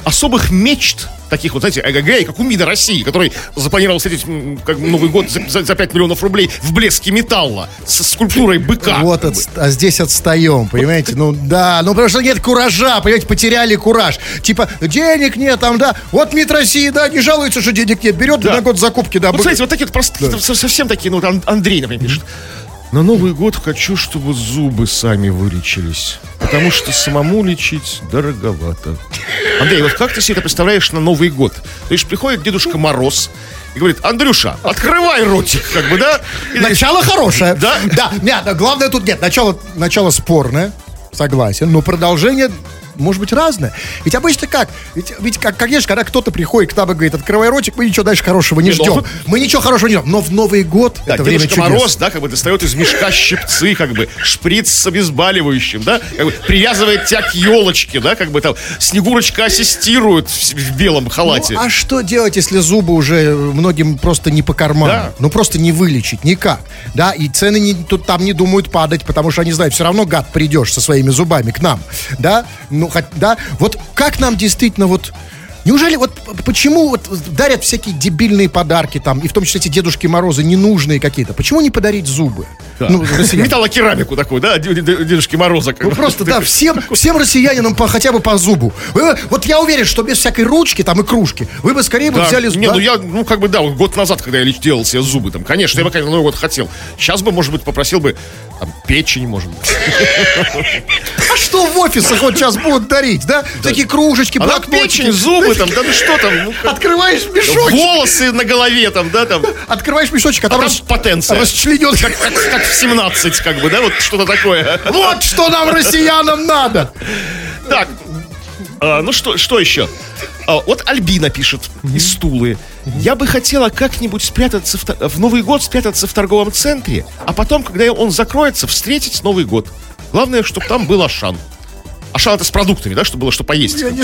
[SPEAKER 1] особых мечт, таких вот, знаете, эгэгэй, как у МИДа России, который запланировал встретить как, Новый год за, за, за 5 миллионов рублей в блеске металла с скульптурой быка.
[SPEAKER 2] Вот, от, а здесь отстаем, понимаете? Ну да, ну потому что нет куража, понимаете, потеряли кураж. Типа, денег нет там, да. Вот МИД России, да, не жалуется, что денег нет. Берет да. на год закупки, да.
[SPEAKER 1] Вот, смотрите, вот такие вот просто, да. совсем такие, ну, Андрей, например, пишет. На Новый год хочу, чтобы зубы сами вылечились. Потому что самому лечить дороговато. Андрей, вот как ты себе это представляешь на Новый год? То есть приходит Дедушка Мороз и говорит, Андрюша, открывай ротик, как бы, да? И-
[SPEAKER 2] Начало хорошее.
[SPEAKER 1] Да?
[SPEAKER 2] Да. Нет, главное тут нет. Начало, начало спорное. Согласен. Но продолжение может быть разное. Ведь обычно как? Ведь, ведь как, конечно, когда кто-то приходит к нам и говорит, открывай ротик, мы ничего дальше хорошего не
[SPEAKER 1] ну,
[SPEAKER 2] ждем.
[SPEAKER 1] вот-
[SPEAKER 2] Мы ничего хорошего не ждем. Но в Новый год
[SPEAKER 1] Да,
[SPEAKER 2] это время чудес.
[SPEAKER 1] Мороз, да, как бы достает из мешка щипцы, как бы шприц с обезболивающим, да, как бы привязывает тебя к елочке, да, как бы там Снегурочка ассистирует в, в белом халате.
[SPEAKER 2] Ну, а что делать, если зубы уже многим просто не по карману?
[SPEAKER 1] Да.
[SPEAKER 2] Ну, просто не вылечить никак. Да, и цены не, тут там не думают падать, потому что они знают, все равно, гад, придешь со своими зубами к нам. Да, ну, да, вот как нам действительно вот... Неужели вот почему вот дарят всякие дебильные подарки там, и в том числе эти Дедушки Морозы ненужные какие-то? Почему не подарить зубы?
[SPEAKER 1] Да.
[SPEAKER 2] Ну. <laughs>
[SPEAKER 1] Металлокерамику такую, да, Дед- Дед- Дедушки Мороза.
[SPEAKER 2] Ну просто, да, всем, всем россиянинам по, хотя бы по зубу. Вы- вот я уверен, что без всякой ручки там и кружки вы бы скорее бы взяли...
[SPEAKER 1] Не,
[SPEAKER 2] да,
[SPEAKER 1] ну я, ну как бы, да, год назад, когда я лич- делал себе зубы, там, конечно, я бы, конечно, Новый год хотел. Сейчас бы, может быть, попросил бы, там, печень, может быть.
[SPEAKER 2] А что в офисах вот сейчас будут дарить, да? Такие кружечки,
[SPEAKER 1] А
[SPEAKER 2] блокнотики.
[SPEAKER 1] печень, зубы, там, да ну что там, ну,
[SPEAKER 2] Открываешь мешочек,
[SPEAKER 1] волосы на голове, там, да, там.
[SPEAKER 2] открываешь мешочек, а
[SPEAKER 1] А
[SPEAKER 2] там, рас-
[SPEAKER 1] потенция.
[SPEAKER 2] расчленен.
[SPEAKER 1] Как в 17, как бы, да, вот что-то такое.
[SPEAKER 2] Вот что нам, россиянам, надо.
[SPEAKER 1] Так, а, ну что, что еще? А, вот Альбина пишет из Тулы. Я бы хотела как-нибудь спрятаться в, в Новый год, спрятаться в торговом центре, а потом, когда он закроется, встретить Новый год. Главное, чтобы там был Ашан. Ашан это с продуктами, да, чтобы было что поесть.
[SPEAKER 2] Я не.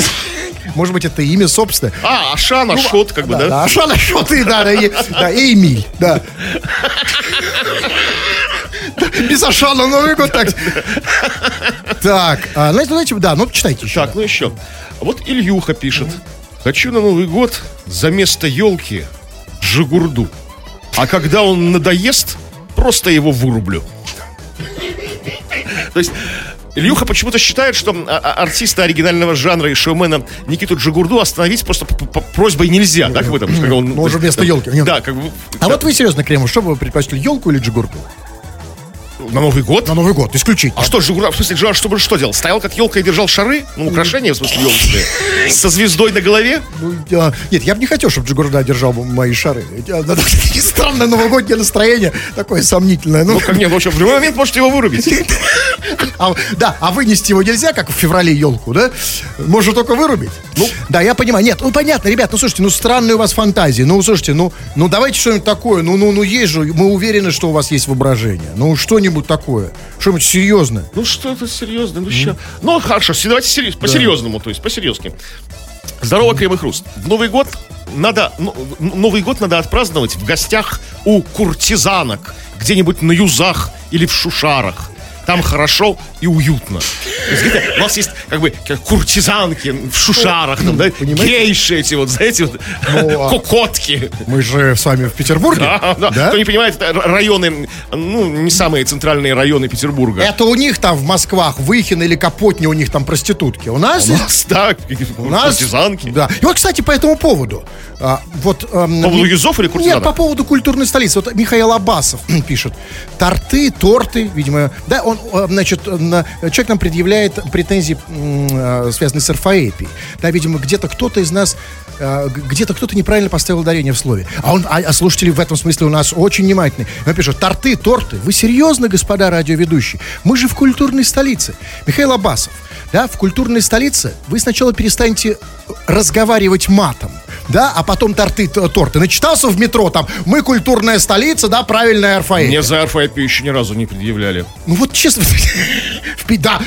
[SPEAKER 2] Может быть, это имя собственное.
[SPEAKER 1] А, Ашан, Ашот, как бы, да?
[SPEAKER 2] Да, Ашана Шоты, да, да, и, да, и Эмиль, да. Без Ашана Новый год так. Так, а, знаете, знаете, да, ну читайте еще.
[SPEAKER 1] Так, ну еще. Вот Ильюха пишет. Хочу на Новый год за место елки Жигурду. А когда он надоест, просто его вырублю. То есть Ильюха почему-то считает, что а, а, артиста оригинального жанра и шоумена Никиту Джигурду остановить просто просьбой нельзя, да, как бы там, как он...
[SPEAKER 2] Ну, уже вместо елки.
[SPEAKER 1] Да, как бы...
[SPEAKER 2] А вот вы серьезно, Кремов, что бы вы предпочли, елку или джигурку?
[SPEAKER 1] На Новый год.
[SPEAKER 2] На Новый год, исключительно.
[SPEAKER 1] А что, Жигурда, в смысле, Жигурда, чтобы что делал? Стоял как елка и держал шары? Ну, украшения, в смысле, елочные. Со звездой на голове?
[SPEAKER 2] Ну, я- нет, я бы не хотел, чтобы Джигурда держал бы мои шары. Да, <laughs> Странное новогоднее настроение, такое сомнительное. Ну,
[SPEAKER 1] Ну, как нет, в общем, в любой момент можете его вырубить. <laughs>
[SPEAKER 2] а, да, а вынести его нельзя, как в феврале елку, да? Можно только вырубить. Ну, да, я понимаю. Нет, ну понятно, ребят, ну слушайте, ну странные у вас фантазии. Ну, слушайте, ну, ну давайте что-нибудь такое. Ну, ну, ну есть же, мы уверены, что у вас есть воображение. Ну, что-нибудь такое. Что-нибудь серьезное.
[SPEAKER 1] Ну, что-то серьезное, ну, ща. Ну, хорошо, давайте сери- по-серьезному, то есть, по-серьезки. Здорово, Крем и Хруст. В Новый год надо, ну, Новый год надо отпраздновать в гостях у куртизанок, где-нибудь на юзах или в шушарах. Там хорошо и уютно. У нас есть как бы куртизанки в шушарах, там, да, гейши эти вот, знаете, вот,
[SPEAKER 2] Ну, а- <laughs>
[SPEAKER 1] кокотки.
[SPEAKER 2] Мы же с вами в Петербурге.
[SPEAKER 1] Да, да.
[SPEAKER 2] Да?
[SPEAKER 1] Кто не понимает, это районы, ну, не самые центральные районы Петербурга.
[SPEAKER 2] Это у них там в Москвах, Выхин или Капотня, у них там проститутки. У нас...
[SPEAKER 1] У нас, да,
[SPEAKER 2] У нас...
[SPEAKER 1] куртизанки.
[SPEAKER 2] Да. И вот, кстати, по этому поводу. а, вот, эм,
[SPEAKER 1] По поводу
[SPEAKER 2] ми-
[SPEAKER 1] юзов или куртизанок?
[SPEAKER 2] Нет, по поводу культурной столицы. Вот Михаил Абасов <clears throat> пишет. Торты, торты, видимо. Да, он, э, значит, на- человек нам предъявляет претензии, э, связанные с орфоэпией. Да, видимо, где-то кто-то из нас, э, где-то кто-то неправильно поставил ударение в слове. А, он, а, а слушатели в этом смысле у нас очень внимательные. Он пишет, торты, торты. Вы серьезно, господа радиоведущие? Мы же в культурной столице. Михаил Абасов, да, в культурной столице вы сначала перестанете разговаривать матом, да, а потом торты, торты. Начитался в метро, там, мы культурная столица, да, правильная орфоэпия.
[SPEAKER 1] Мне за орфоэпию еще ни разу не предъявляли.
[SPEAKER 2] Ну вот пи- да,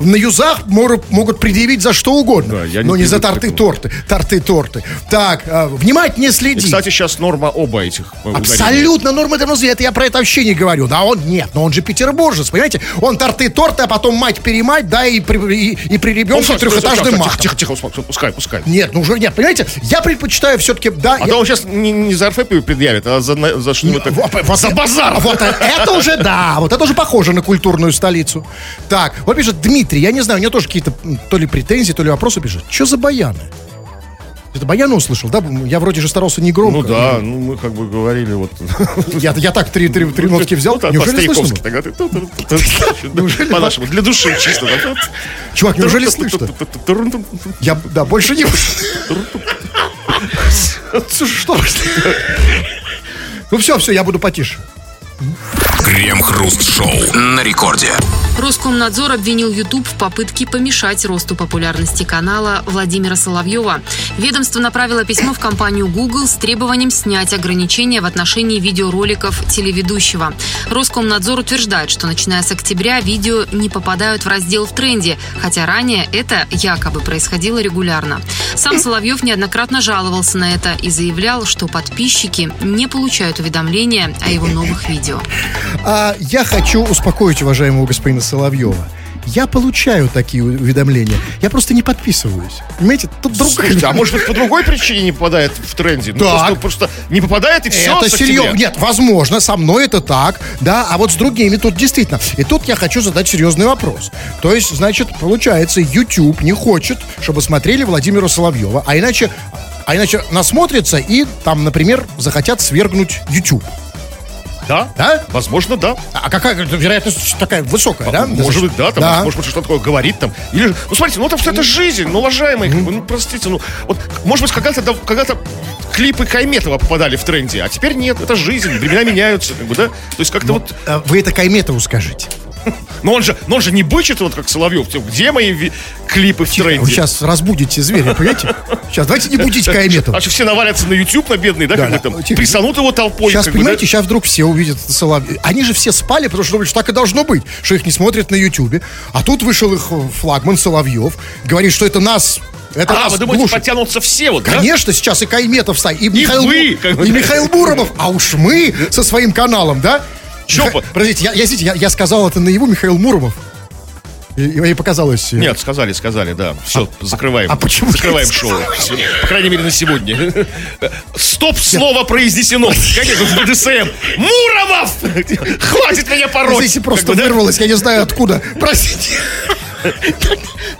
[SPEAKER 2] на юзах могут предъявить за что угодно, но не за торты-торты, торты-торты. Так, а, внимательнее следи.
[SPEAKER 1] кстати, сейчас норма оба этих э.
[SPEAKER 2] Абсолютно норма это я про это вообще не говорю. Да он нет, но он же петербуржец, понимаете? Он торты-торты, а потом мать-перемать, да, и при, и, и при
[SPEAKER 1] Ну,
[SPEAKER 2] ребенке трехэтажным матом.
[SPEAKER 1] Тихо, тихо, тихо, пускай, пускай.
[SPEAKER 2] Нет, ну уже нет, понимаете? Я предпочитаю все-таки, да,
[SPEAKER 1] А
[SPEAKER 2] я-
[SPEAKER 1] то он сейчас не, не за орфоэпию предъявит, а за, за что-нибудь
[SPEAKER 2] Вот,
[SPEAKER 1] За базар! <laughs>
[SPEAKER 2] Вот это уже, да, вот это уже похоже на культурную столицу. Так, вот пишет Дмитрий, я не знаю, у него тоже какие-то то ли претензии, то ли вопросы пишет. Что за баяны? Это Баяна услышал, да? Я вроде же старался не громко.
[SPEAKER 1] Ну да, ну мы как бы говорили вот... <laughs>
[SPEAKER 2] Я, я так три, три, три нотки взял.
[SPEAKER 1] Ну,
[SPEAKER 2] неужели слышно?
[SPEAKER 1] По-нашему, для души чисто.
[SPEAKER 2] Чувак, неужели слышно? Я, да, больше не... Что? Ну все, все, я буду потише.
[SPEAKER 3] Крем-хруст-шоу на рекорде.
[SPEAKER 4] Роскомнадзор обвинил YouTube в попытке помешать росту популярности канала Владимира Соловьева. Ведомство направило письмо в компанию Google с требованием снять ограничения в отношении видеороликов телеведущего. Роскомнадзор утверждает, что начиная с октября видео не попадают в раздел в тренде, хотя ранее это якобы происходило регулярно. Сам Соловьев неоднократно жаловался на это и заявлял, что подписчики не получают уведомления о его новых видео.
[SPEAKER 2] А я хочу успокоить уважаемого господина Соловьева. Я получаю такие уведомления. Я просто не подписываюсь. Понимаете, тут другая...
[SPEAKER 1] Слушайте, а <laughs> может быть по другой причине не попадает в тренде? Ну,
[SPEAKER 2] Так.
[SPEAKER 1] просто, просто не попадает и все.
[SPEAKER 2] Это серьезно. Нет, возможно, со мной это так, да, а вот с другими тут действительно. И тут я хочу задать серьезный вопрос. То есть, значит, получается, YouTube не хочет, чтобы смотрели Владимира Соловьева, а иначе, а иначе насмотрятся и там, например, захотят свергнуть YouTube.
[SPEAKER 1] Да?
[SPEAKER 2] Да?
[SPEAKER 1] Возможно, да.
[SPEAKER 2] А какая вероятность такая высокая, да?
[SPEAKER 1] Может быть, да, там,
[SPEAKER 2] Да.
[SPEAKER 1] может быть, что такое говорит там. Или, ну, смотрите, ну, это все это жизнь, ну, уважаемые, бы, ну, простите, ну, вот, может быть, когда-то, да, когда-то клипы Кайметова попадали в тренде, а теперь нет, это жизнь, времена меняются, как бы, да? То есть как-то вот,
[SPEAKER 2] А Вы это Кайметову скажите.
[SPEAKER 1] Но он же, но он же не бычит, вот как Соловьев, типа, где мои клипы в тренде?
[SPEAKER 2] Вы сейчас разбудите зверя, понимаете? Сейчас, давайте не будите Кайметова.
[SPEAKER 1] А что все навалятся на YouTube, на бедный, да,
[SPEAKER 2] Да,
[SPEAKER 1] как
[SPEAKER 2] да.
[SPEAKER 1] там,
[SPEAKER 2] Тихо.
[SPEAKER 1] присанут его толпой.
[SPEAKER 2] Сейчас,
[SPEAKER 1] как бы,
[SPEAKER 2] понимаете,
[SPEAKER 1] да?
[SPEAKER 2] сейчас вдруг все увидят Соловьев. Они же все спали, потому что думали, что так и должно быть, что их не смотрят на Ютубе. А тут вышел их э, флагман Соловьев, говорит, что это нас, это
[SPEAKER 1] А, вы думаете,
[SPEAKER 2] глушит.
[SPEAKER 1] подтянутся все, вот, да?
[SPEAKER 2] Конечно, сейчас и Кайметов стоит, и, Михаил,
[SPEAKER 1] вы,
[SPEAKER 2] и
[SPEAKER 1] да.
[SPEAKER 2] Михаил Буромов, а уж мы со своим каналом, да?
[SPEAKER 1] По-
[SPEAKER 2] Подождите, я, я, извините, я, я сказал это наяву Михаил Муромов. И, и показалось... э,
[SPEAKER 1] Нет, сказали, сказали, да. Все, закрываем.
[SPEAKER 2] а почему
[SPEAKER 1] Закрываем шоу. Всё. По крайней мере, на сегодня. Стоп, слово произнесено. Как это в БДСМ? Муромов! Хватит меня пороть!
[SPEAKER 2] Здесь просто
[SPEAKER 1] Как бы, да?
[SPEAKER 2] вырвалось, я не знаю откуда. Простите.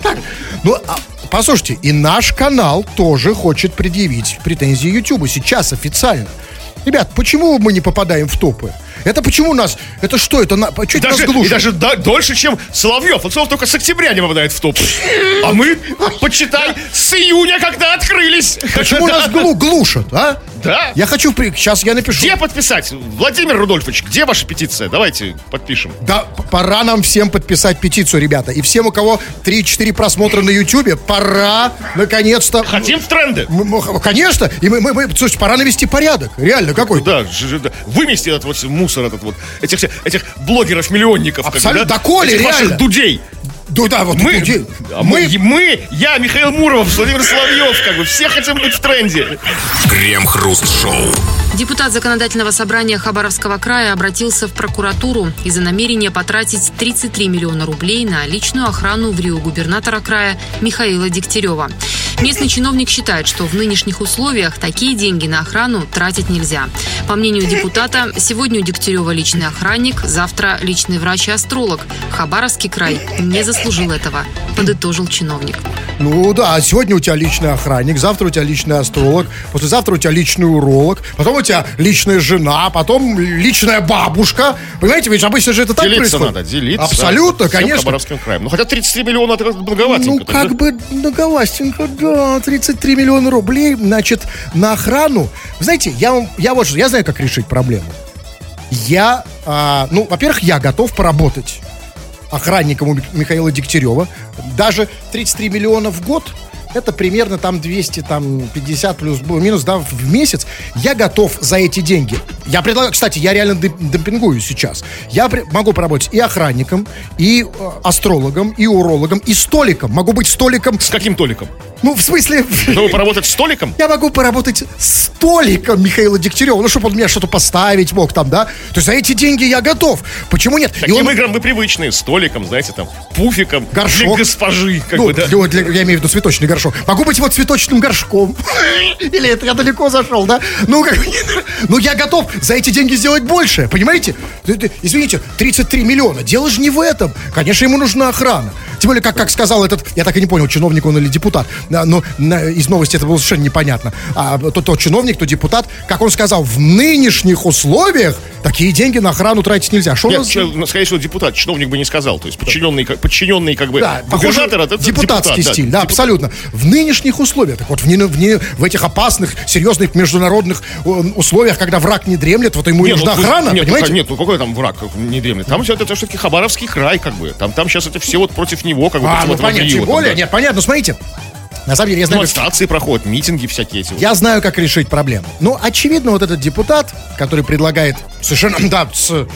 [SPEAKER 2] Так, Ну, а, послушайте, и наш канал тоже хочет предъявить претензии YouTube сейчас официально. Ребят, почему мы не попадаем в топы? Это почему нас... Это что? Это на, это нас
[SPEAKER 1] Даже, и
[SPEAKER 2] глушит?
[SPEAKER 1] даже да- дольше, чем Соловьев. Соловьев только с октября не попадает в топ. А мы, почитай, с июня, когда открылись.
[SPEAKER 2] Почему нас <laughs> глу- глушат, а?
[SPEAKER 1] Да.
[SPEAKER 2] Я хочу... при- Сейчас я напишу.
[SPEAKER 1] Где подписать? Владимир Рудольфович, где ваша петиция? Давайте подпишем.
[SPEAKER 2] Да, пора нам всем подписать петицию, ребята. И всем, у кого 3-4 просмотра на Ютубе, пора, наконец-то...
[SPEAKER 1] Хотим в тренды.
[SPEAKER 2] Конечно, и мы, мы, мы- слушайте, пора навести порядок. Реально, какой?
[SPEAKER 1] Да, да. вымести этот вот мусор, этот вот, этих, этих блогеров-миллионников. как бы,
[SPEAKER 2] Абсолютно.
[SPEAKER 1] да?
[SPEAKER 2] Да, Коля,
[SPEAKER 1] Этих ваших
[SPEAKER 2] реально.
[SPEAKER 1] дудей.
[SPEAKER 2] Да, да, вот
[SPEAKER 1] Мы, а мы, мы, я, Михаил Муров, Владимир Соловьев, как бы, все хотим быть в тренде.
[SPEAKER 3] Крем-хруст-шоу.
[SPEAKER 4] Депутат Законодательного собрания Хабаровского края обратился в прокуратуру из-за намерения потратить 33 миллиона рублей на личную охрану в Рио губернатора края Михаила Дегтярева. Местный чиновник считает, что в нынешних условиях такие деньги на охрану тратить нельзя. По мнению депутата, сегодня у Дегтярева личный охранник, завтра личный врач и астролог. Хабаровский край не заслужил этого, подытожил чиновник.
[SPEAKER 2] Ну да, а сегодня у тебя личный охранник, завтра у тебя личный астролог, послезавтра у тебя личный уролог, потом у тебя личная жена, потом личная бабушка. Понимаете, ведь обычно же это так
[SPEAKER 1] делиться
[SPEAKER 2] происходит.
[SPEAKER 1] надо, делиться.
[SPEAKER 2] Абсолютно,
[SPEAKER 1] всем
[SPEAKER 2] конечно.
[SPEAKER 1] Хабаровским краем. Ну, хотя 33 миллиона, это как-то многоватенько.
[SPEAKER 2] Ну, как
[SPEAKER 1] да?
[SPEAKER 2] бы многовастенько, да, 33 миллиона рублей, значит, на охрану. Знаете, я, вам- я вот что, я знаю, как решить проблему. Я, а, ну, во-первых, я готов поработать охранником у Ми- Михаила Дегтярева. Даже 33 миллиона в год, это примерно там 200, там 50 плюс минус, да, в месяц. Я готов за эти деньги. Я предлагаю, кстати, я реально дем- демпингую сейчас. Я при- могу поработать и охранником, и э, астрологом, и урологом, и столиком. Могу быть столиком.
[SPEAKER 1] С каким толиком?
[SPEAKER 2] Ну, в смысле... <laughs>
[SPEAKER 1] Чтобы поработать столиком?
[SPEAKER 2] Я могу поработать столиком Михаила Дегтярева, ну, чтобы он мне что-то поставить мог там, да? То есть за эти деньги я готов. Почему нет? И
[SPEAKER 1] Таким
[SPEAKER 2] он-
[SPEAKER 1] играм вы привычные. Столиком, знаете, там, пуфиком.
[SPEAKER 2] Горшок.
[SPEAKER 1] Для госпожи, как
[SPEAKER 2] ну,
[SPEAKER 1] бы, да.
[SPEAKER 2] для- для- я имею в виду цветочный горшок. Могу быть вот цветочным горшком. <laughs> Или это я далеко зашел, да? Ну, как бы, <laughs> ну, я готов за эти деньги сделать больше, понимаете? Извините, 33 миллиона. Дело же не в этом. Конечно, ему нужна охрана. Тем более, как, как сказал этот, я так и не понял, чиновник он или депутат, да, но на- из новости это было совершенно непонятно. А то, то чиновник, то депутат, как он сказал, в нынешних условиях такие деньги на охрану тратить нельзя. Что
[SPEAKER 1] Нет,
[SPEAKER 2] нас-
[SPEAKER 1] че- ну, скорее всего, депутат, чиновник бы не сказал. То есть подчиненный, как- подчиненный как бы
[SPEAKER 2] Да, похоже,
[SPEAKER 1] губернатора, это
[SPEAKER 2] депутатский
[SPEAKER 1] депутат,
[SPEAKER 2] стиль, да,
[SPEAKER 1] депутат.
[SPEAKER 2] абсолютно. В нынешних условиях, так вот, в, не- в не- в этих опасных, серьезных международных условиях, когда враг не дремлет, вот ему и
[SPEAKER 1] Нет,
[SPEAKER 2] нужна
[SPEAKER 1] ну,
[SPEAKER 2] охрана,
[SPEAKER 1] нет, ну,
[SPEAKER 2] понимаете?
[SPEAKER 1] нет, ну какой там враг не дремлет? Там все это все-таки Хабаровский край, как бы. Там, там сейчас это все вот против него, как бы.
[SPEAKER 2] а, ну понятно, тем более, нет, понятно, смотрите. На самом деле, я знаю, как-
[SPEAKER 1] Демонстрации проходят, митинги всякие эти. вот.
[SPEAKER 2] Я знаю, как решить проблему. Ну, очевидно, вот этот депутат, который предлагает совершенно, да, с, э,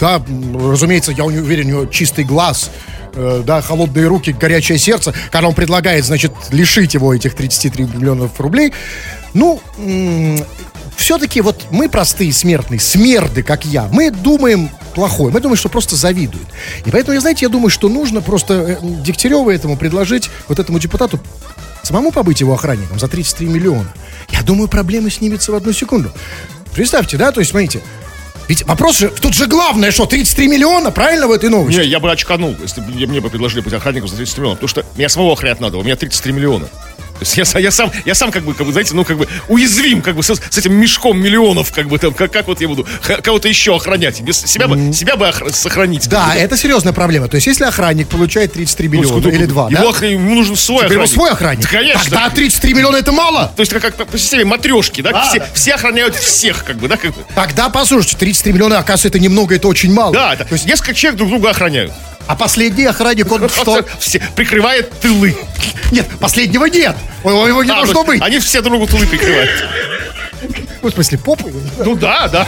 [SPEAKER 2] да, разумеется, я уверен, у него чистый глаз, э, да, холодные руки, горячее сердце, когда он предлагает, значит, лишить его этих 33 миллионов рублей. Ну, все-таки вот мы простые смертные, смерды, как я, мы думаем плохое, мы думаем, что просто завидуют. И поэтому, знаете, я думаю, что нужно просто э, Дегтяреву этому предложить, вот этому депутату, самому побыть его охранником за 33 миллиона. Я думаю, проблемы снимется в одну секунду. Представьте, да, то есть, смотрите, ведь вопрос же, тут же главное, что 33 миллиона, правильно в этой новости?
[SPEAKER 1] Не, я бы очканул, если бы мне, бы предложили быть охранником за 33 миллионов. Потому что меня самого охранять надо, у меня 33 миллиона. То есть я, я сам, я сам как бы, как бы, знаете, ну как бы уязвим, как бы с, с этим мешком миллионов, как бы там, как, как вот я буду кого-то еще охранять, без себя бы, себя бы охра- сохранить.
[SPEAKER 2] Да,
[SPEAKER 1] как бы,
[SPEAKER 2] это серьезная проблема. То есть, если охранник получает 33
[SPEAKER 1] Ну,
[SPEAKER 2] миллиона или 2,
[SPEAKER 1] его
[SPEAKER 2] да?
[SPEAKER 1] охран- ему нужен свой
[SPEAKER 2] Теперь
[SPEAKER 1] охранник.
[SPEAKER 2] свой охранник.
[SPEAKER 1] Да, конечно.
[SPEAKER 2] Тогда 33 миллиона это мало.
[SPEAKER 1] То есть как по, системе матрешки, да?
[SPEAKER 2] Да,
[SPEAKER 1] все,
[SPEAKER 2] да.
[SPEAKER 1] все охраняют всех, как бы, да? Как бы.
[SPEAKER 2] Тогда, послушайте, 33 миллиона, оказывается, это немного, это очень мало.
[SPEAKER 1] Да, это, то есть несколько человек друг друга охраняют.
[SPEAKER 2] А последний охранник, он <laughs> что?
[SPEAKER 1] Все, прикрывает тылы.
[SPEAKER 2] Нет, последнего нет. Его не
[SPEAKER 1] А,
[SPEAKER 2] должно быть.
[SPEAKER 1] Они все друг другу тылы прикрывают.
[SPEAKER 2] Ну, В смысле, попы?
[SPEAKER 1] Ну да, да.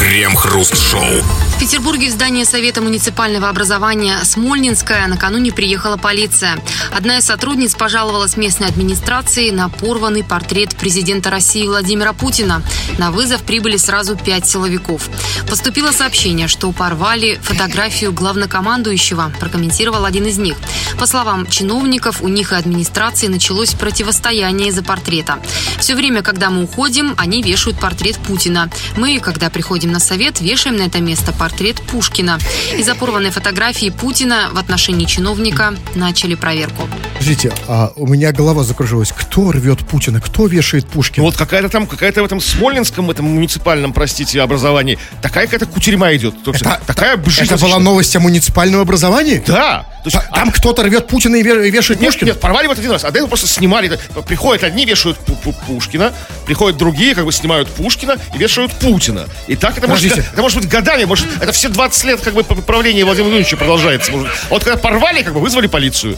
[SPEAKER 3] Крем-хруст-шоу.
[SPEAKER 4] В Петербурге в здание Совета муниципального образования Смольнинская накануне приехала полиция. Одна из сотрудниц пожаловалась местной администрации на порванный портрет президента России Владимира Путина. На вызов прибыли сразу пять силовиков. Поступило сообщение, что порвали фотографию главнокомандующего, прокомментировал один из них. По словам чиновников, у них и администрации началось противостояние из-за портрета. Все время, когда мы уходим, они вешают портрет Путина. Мы, когда приходим на совет, вешаем на это место портрет Пушкина. Из-за порванной фотографии Путина в отношении чиновника начали проверку.
[SPEAKER 2] Подождите, а у меня голова закружилась. Кто рвет Путина? Кто вешает Пушкина?
[SPEAKER 1] Ну вот какая-то там, какая-то в этом Смольнинском, этом муниципальном, простите, образовании, такая какая-то кутерьма идет. То есть
[SPEAKER 2] Это-
[SPEAKER 1] такая
[SPEAKER 2] Это
[SPEAKER 1] бжительная-
[SPEAKER 2] была новость о муниципальном образовании?
[SPEAKER 1] Да. То есть,
[SPEAKER 2] Та- Там кто-то рвет Путина и ве- и вешает
[SPEAKER 1] Нет,
[SPEAKER 2] Пушкина?
[SPEAKER 1] нет, порвали вот один раз, а до этого просто снимали. Приходят одни, вешают Пу- Пу- Пушкина, приходят другие, как бы снимают Пушкина и вешают Путина. И так это может, это может быть годами, может, это все 20 лет как бы правления Владимира Владимировича продолжается. Может. А вот когда порвали, как бы вызвали полицию.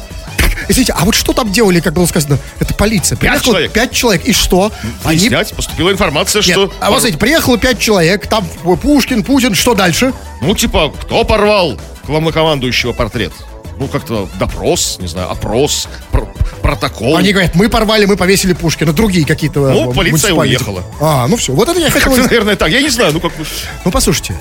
[SPEAKER 2] Извините, а вот что там делали, как было сказано? Это полиция.
[SPEAKER 1] Пять человек.
[SPEAKER 2] Пять человек. И что? Они...
[SPEAKER 1] Выяснять, поступила информация,
[SPEAKER 2] Нет,
[SPEAKER 1] что...
[SPEAKER 2] а вот смотрите, приехало пять человек, там Пушкин, Путин, что дальше?
[SPEAKER 1] Ну, типа, кто порвал главнокомандующего портрет? Ну, как-то допрос, не знаю, опрос, пр- протокол.
[SPEAKER 2] Они говорят, мы порвали, мы повесили Пушкина, другие какие-то...
[SPEAKER 1] Ну, полиция уехала.
[SPEAKER 2] А, ну все, вот это я хотел...
[SPEAKER 1] Наверное, так. Я не знаю, ну как...
[SPEAKER 2] Ну, послушайте.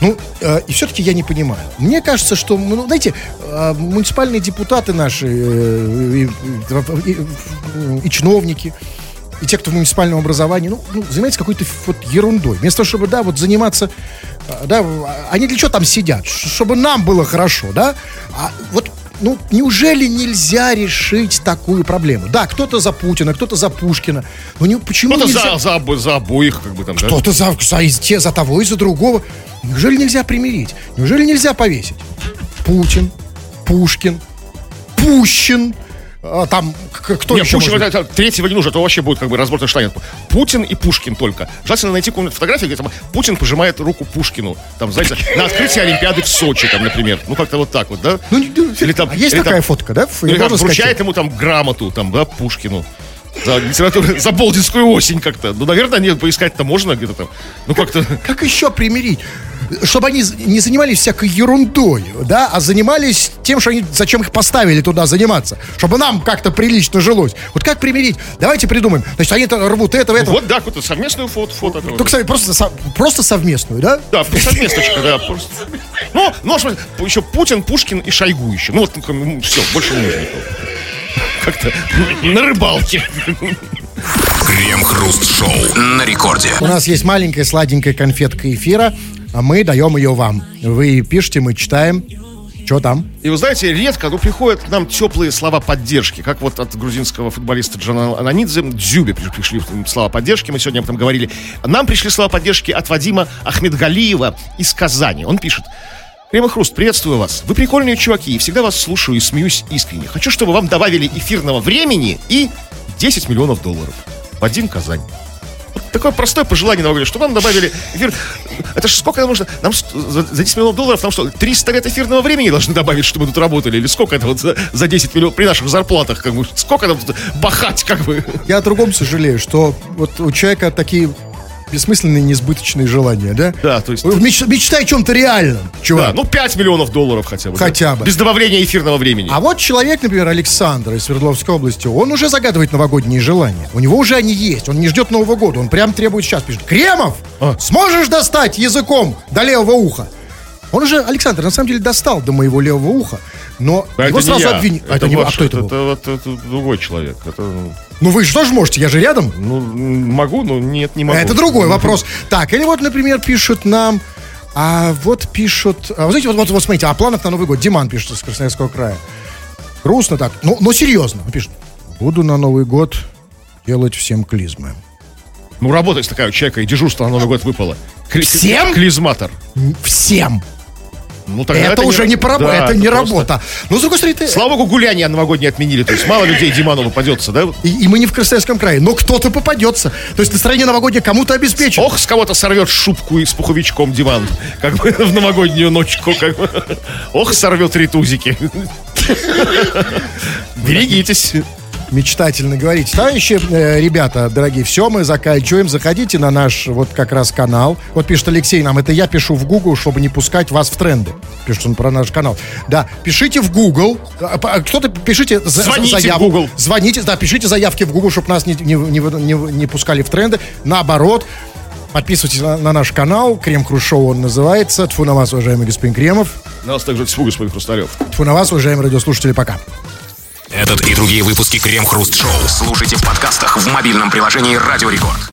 [SPEAKER 2] Ну, э, и все-таки я не понимаю. Мне кажется, что, ну, знаете, э, муниципальные депутаты наши, э, и, и- и чиновники, и те, кто в муниципальном образовании, ну, ну, занимаются какой-то вот ерундой. Вместо того, чтобы, да, вот заниматься, да, они для чего там сидят? Чтобы нам было хорошо, да? А вот ну, неужели нельзя решить такую проблему? Да, кто-то за Путина, кто-то за Пушкина. Но не, почему
[SPEAKER 1] Кто-то
[SPEAKER 2] нельзя...
[SPEAKER 1] за, за, за обоих, как бы там, да?
[SPEAKER 2] Кто-то за, за, те, за того и за другого. Неужели нельзя примирить? Неужели нельзя повесить? Путин, Пушкин, Пущин, а, там кто
[SPEAKER 1] Не,
[SPEAKER 2] еще
[SPEAKER 1] Пушкин,
[SPEAKER 2] может быть?
[SPEAKER 1] третьего не нужно, это вообще будет как бы разбор штанет. Путин и Пушкин только. Желательно найти какую-нибудь фотографию, где там Путин пожимает руку Пушкину. Там, знаете, на открытии Олимпиады в Сочи, там, например. Ну, как-то вот так вот, да?
[SPEAKER 2] Ну,
[SPEAKER 1] Или там-
[SPEAKER 2] а есть
[SPEAKER 1] или
[SPEAKER 2] такая
[SPEAKER 1] там-
[SPEAKER 2] фотка, да?
[SPEAKER 1] Или
[SPEAKER 2] можно
[SPEAKER 1] вручает ему там грамоту, там, да, Пушкину. За литературу, за Болдинскую осень как-то. Ну, наверное, нет, поискать-то можно где-то там. Ну, как-то...
[SPEAKER 2] Как еще примирить? Чтобы они не занимались всякой ерундой, да, а занимались тем, что они, зачем их поставили туда заниматься. Чтобы нам как-то прилично жилось. Вот как примирить? Давайте придумаем. Значит, они это рвут этого, этого.
[SPEAKER 1] Вот, да, какую-то совместную фото. фото
[SPEAKER 2] Только, кстати, просто, со- просто совместную, да?
[SPEAKER 1] Да, совместочка, да. Просто. Ну, ну, а еще Путин, Пушкин и Шойгу еще. Ну, вот, все, больше нужно. Как-то на рыбалке.
[SPEAKER 3] Крем-хруст-шоу на рекорде.
[SPEAKER 2] У нас есть маленькая сладенькая конфетка эфира, а мы даем ее вам. Вы пишите, мы читаем. Что там?
[SPEAKER 1] И вы знаете, редко, но приходят к нам теплые слова поддержки, как вот от грузинского футболиста Джана Ананидзе, Дзюбе пришли слова поддержки, мы сегодня об этом говорили. Нам пришли слова поддержки от Вадима Ахмедгалиева из Казани. Он пишет, Крем Хруст, приветствую вас. Вы прикольные чуваки, и всегда вас слушаю и смеюсь искренне. Хочу, чтобы вам добавили эфирного времени и 10 миллионов долларов. Вадим Казань. Вот такое простое пожелание нам что нам добавили эфир. Это же сколько нам нужно? Нам за 10 миллионов долларов нам что, 300 лет эфирного времени должны добавить, чтобы мы тут работали? Или сколько это вот за, за 10 миллионов при наших зарплатах? Как бы, сколько нам тут бахать, как бы?
[SPEAKER 2] Я о другом сожалею, что вот у человека такие бессмысленные, несбыточные желания, да?
[SPEAKER 1] Да, то есть...
[SPEAKER 2] Меч, мечтай о чем-то реальном, чувак.
[SPEAKER 1] Да, ну 5 миллионов долларов хотя бы.
[SPEAKER 2] Хотя
[SPEAKER 1] да?
[SPEAKER 2] бы.
[SPEAKER 1] Без добавления эфирного времени.
[SPEAKER 2] А вот человек, например, Александр из Свердловской области, он уже загадывает новогодние желания. У него уже они есть. Он не ждет Нового года. Он прям требует сейчас. Пишет, Кремов, а? сможешь достать языком до левого уха? Он уже, Александр, на самом деле достал до моего левого уха, но
[SPEAKER 1] а
[SPEAKER 2] его сразу обвинили.
[SPEAKER 1] Это, это не ваш, а кто это, это, был? Это, это, это другой человек. Это...
[SPEAKER 2] Ну вы что же можете, я же рядом.
[SPEAKER 1] Ну, могу, но нет, не могу.
[SPEAKER 2] Это другой вопрос. Так, или вот, например, пишут нам... А вот пишут... А, вы знаете, вот, вот, вот смотрите, о планах на Новый год. Диман пишет из Красноярского края. Грустно так, но, но серьезно. Он пишет, буду на Новый год делать всем клизмы.
[SPEAKER 1] Ну, работать такая у человека, и дежурство на Новый год выпало.
[SPEAKER 2] Кли- всем?
[SPEAKER 1] Клизматор.
[SPEAKER 2] Всем.
[SPEAKER 1] Ну,
[SPEAKER 2] тогда это, это уже не, не, да, это не просто... работа. Ну, с другой стороны, ты...
[SPEAKER 1] Слава богу, гуляние новогоднее отменили. То есть мало людей Диману попадется, да?
[SPEAKER 2] И, и мы не в Красноярском крае, но кто-то попадется. То есть настроение новогоднее кому-то обеспечит.
[SPEAKER 1] Ох, с кого-то сорвет шубку и с пуховичком Диман. Как бы <laughs> в новогоднюю ночку. Как бы. Ох, сорвет ритузики. <laughs> Берегитесь
[SPEAKER 2] мечтательно говорить. Товарищи, э, ребята, дорогие, все, мы заканчиваем. Заходите на наш вот как раз канал. Вот пишет Алексей нам, это я пишу в Google, чтобы не пускать вас в тренды. Пишет он про наш канал. Да, пишите в Google. А, а, кто-то пишите
[SPEAKER 1] за, Звоните заявку. в Google.
[SPEAKER 2] Звоните, да, пишите заявки в Google, чтобы нас не, не, не, не, не пускали в тренды. Наоборот, Подписывайтесь на, на наш канал. Крем Круз Шоу он называется. Тфу на вас, уважаемый господин Кремов.
[SPEAKER 1] На вас также тьфу, господин Хрусталев.
[SPEAKER 2] Тфу на вас, уважаемые радиослушатели. Пока.
[SPEAKER 3] Этот и другие выпуски Крем Хруст Шоу слушайте в подкастах в мобильном приложении Радио Рекорд.